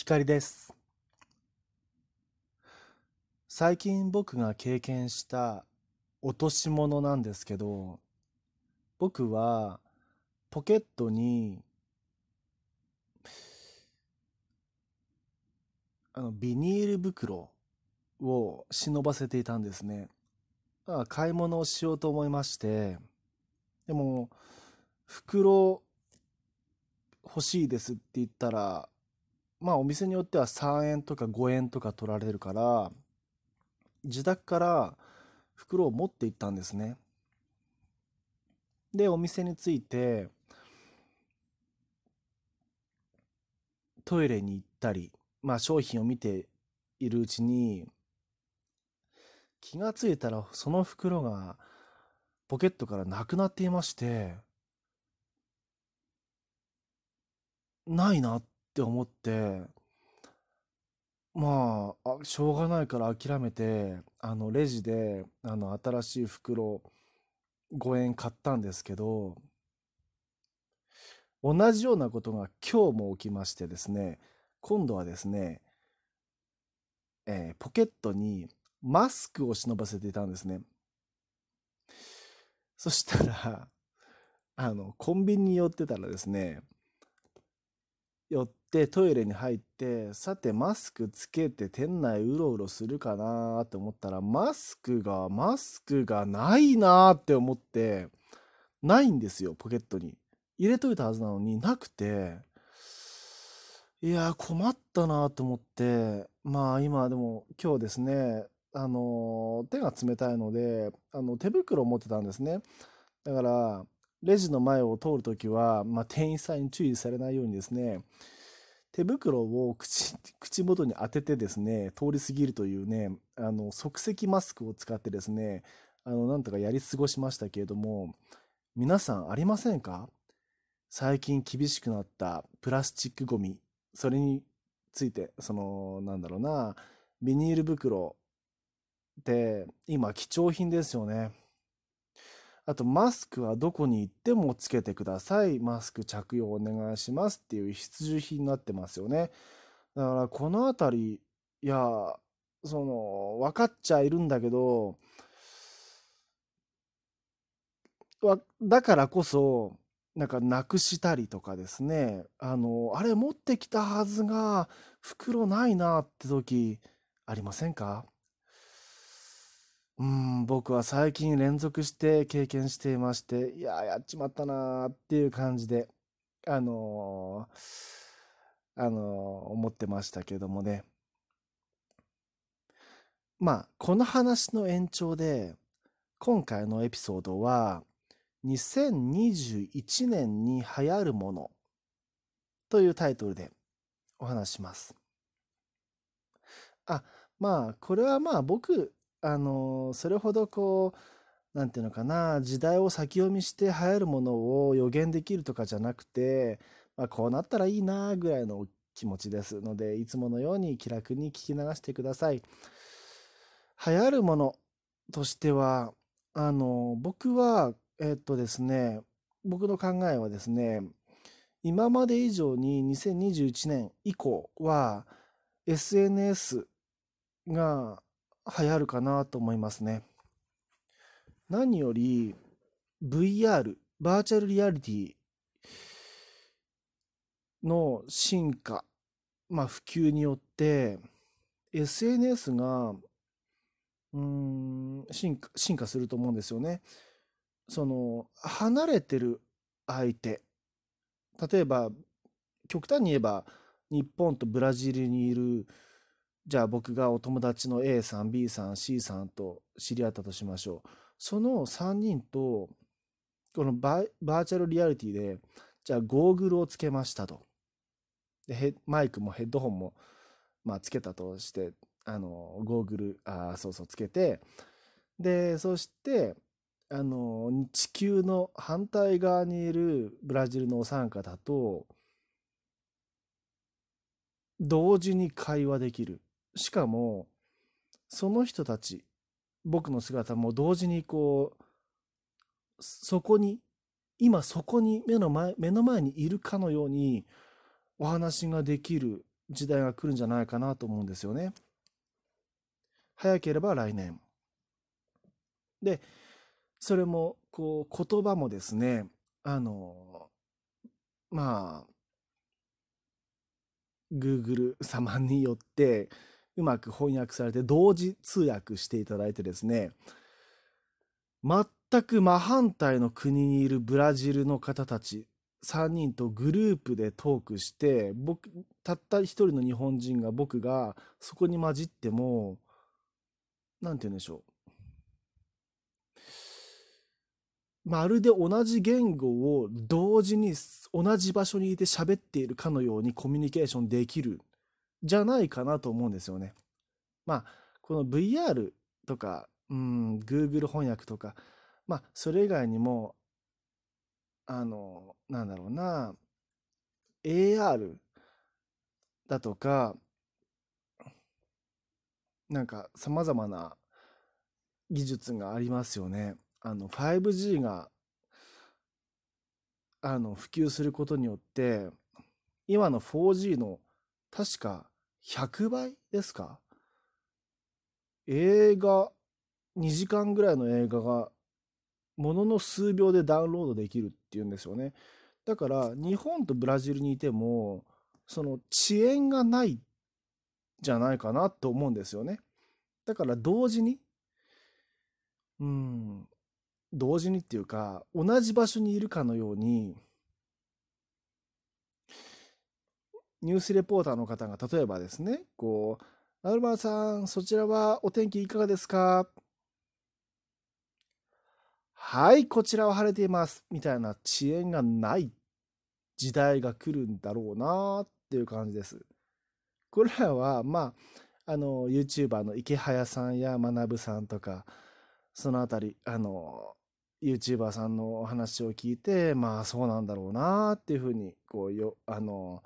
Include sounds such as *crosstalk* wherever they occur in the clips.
光です。最近僕が経験した落とし物なんですけど僕はポケットにあのビニール袋を忍ばせていたんですね。買い物をしようと思いましてでも袋欲しいですって言ったらまあお店によっては3円とか5円とか取られるから自宅から袋を持って行ったんですね。でお店に着いてトイレに行ったりまあ商品を見ているうちに気がついたらその袋がポケットからなくなっていましてないなっって思ってまあ、あしょうがないから諦めてあのレジであの新しい袋5円買ったんですけど同じようなことが今日も起きましてですね今度はですね、えーポケットにマスクを忍ばせていたんですね。そしたらあのコンビニに寄ってたらですね寄ってトイレに入ってさてマスクつけて店内うろうろするかなって思ったらマスクがマスクがないなって思ってないんですよポケットに。入れといたはずなのになくて。いや困ったなと思って。まあ今でも今日ですねあの手が冷たいのであの手袋を持ってたんですね。だからレジの前を通るときは、まあ、店員さんに注意されないようにですね手袋を口 *laughs* 口元に当ててですね通り過ぎるというねあの即席マスクを使ってですねあのなんとかやり過ごしましたけれども皆さんありませんか？最近厳しくなったプラスチックごみそれについてそのなんだろうなビニール袋って今貴重品ですよね。あとマスクはどこに行ってもつけてください。マスク着用お願いしますっていう必需品になってますよね。だからこのあたり、いや、その、分かっちゃいるんだけど、だからこそ、なんかなくしたりとかですね、あの、あれ持ってきたはずが袋ないなって時ありませんか？うん、僕は最近連続して経験していまして、いや、やっちまったなーっていう感じで、あのーあのー思ってましたけどもね。まあ、この話の延長で、今回のエピソードは、2021年に流行るものというタイトルでお話します。あ、まあ、これはまあ僕あの、それほどこう、なんていうのかな、時代を先読みして流行るものを予言できるとかじゃなくて、まあ、こうなったらいいなぐらいの気持ちですので、いつものように気楽に聞き流してください。流行るものとしては、あの、僕は、えっとですね、僕の考えはですね、今まで以上に2021年以降は SNS が流行るかなと思いますね。何より VR、バーチャルリアリティの進化、まあ普及によって SNS がうん進化進化すると思うんですよね。その離れてる相手例えば極端に言えば日本とブラジルにいるじゃあ僕がお友達の A さん B さん C さんと知り合ったとしましょう。その3人とこのバーチャルリアリティでじゃあゴーグルをつけましたと。でマイクもヘッドホンもまあつけたとしてあのゴーグルあそうそうつけてでそしてあの地球の反対側にいるブラジルのお三方と同時に会話できる。しかもその人たち僕の姿も同時にこうそこに今そこに目の前目の前にいるかのようにお話ができる時代が来るんじゃないかなと思うんですよね。早ければ来年。で、それも、こう、言葉もですね、あの、まあ、Google 様によってうまく翻訳されて同時通訳していただいてですね、全く真反対の国にいるブラジルの方たち3人とグループでトークして僕たった一人の日本人が僕がそこに混じっても何て言うんでしょう。まるで同じ言語を同時に同じ場所にいて喋っているかのようにコミュニケーションできる。じゃないかなと思うんですよね。まあこの VR とかうん、Google 翻訳とか、まあ、それ以外にも、あの、なんだろうな、AR だとか、なんか様々な技術がありますよね。あの、5G が、あの、普及することによって、今の 4G の確か100倍ですか？映画2時間ぐらいの映画がものの数秒でダウンロードできるっていうんですよね。だから日本とブラジルにいてもその遅延がないじゃないかなと思うんですよね。だから同時にうん同時にっていうか同じ場所にいるかのようにニュースレポーターの方が例えばですねこう「アルバーさんそちらはお天気いかがですか?」はい、こちらは晴れています。みたいな遅延がない時代が来るんだろうなっていう感じです。これらは、まあ、あの、YouTuber の池早さんや学さんとか、そのあたり、あの、YouTuber さんのお話を聞いて、まあそうなんだろうなっていうふうに、こう、よ、あの、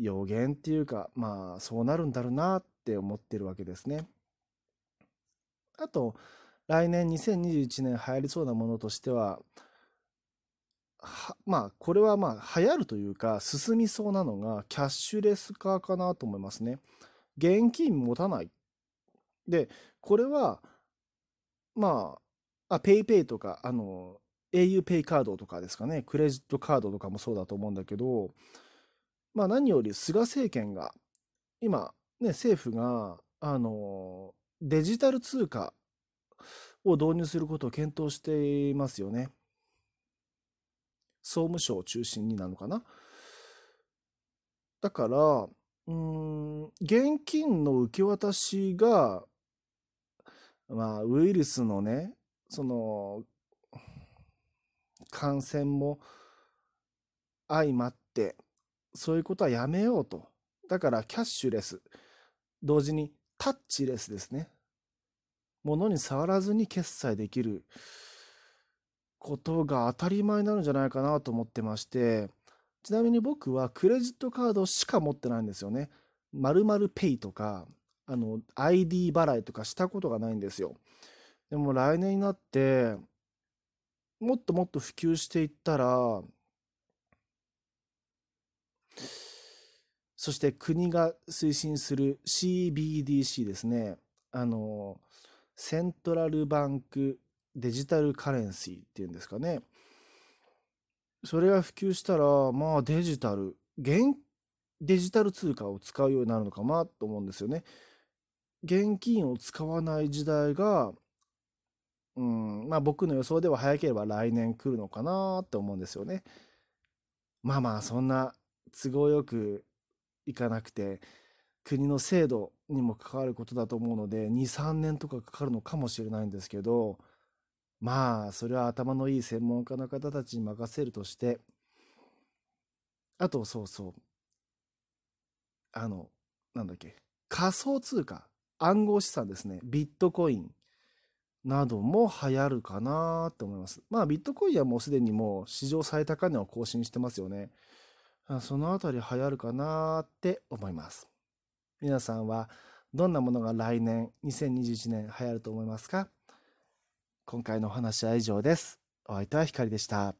予言っていうか、まあそうなるんだろうなって思ってるわけですね。あと、来年2021年流行りそうなものとしては、はまあ、これはまあ、流行るというか、進みそうなのが、キャッシュレス化かなと思いますね。現金持たない。で、これは、まあ、あ、 PayPay とか、あの、au ペイカードとかですかね、クレジットカードとかもそうだと思うんだけど、まあ何より菅政権が、今、ね、政府が、あの、デジタル通貨を導入することを検討していますよね。総務省を中心になるのかな。だから、うん、現金の受け渡しが、まあ、ウイルスのね、その、感染も相まって、そういうことはやめようと。だから、キャッシュレス、同時にタッチレスですね。物に触らずに決済できることが当たり前になるんじゃないかなと思ってまして、ちなみに僕はクレジットカードしか持ってないんですよね。まるまるペイとか、あの、ID 払いとかしたことがないんですよ。でも来年になって、もっともっと普及していったら、そして国が推進する CBDC ですね。あの、セントラルバンクデジタルカレンシーっていうんですかね。それが普及したら、まあデジタル、現デジタル通貨を使うようになるのかなと思うんですよね。現金を使わない時代が、うん、まあ僕の予想では早ければ来年来るのかなって思うんですよね。まあまあそんな都合よくいかなくて、国の制度にも関わることだと思うので23年とかかかるのかもしれないんですけどまあそれは頭のいい専門家の方たちに任せるとしてあとそうそうあのなんだっけ仮想通貨暗号資産ですねビットコインなども流行るかなって思います。まあビットコインはもうすでにもう史上最高値を更新してますよね。そのあたり流行るかなって思います皆さんはどんなものが来年2021年流行ると思いますか？今回のお話は以上です。お相手は光でした。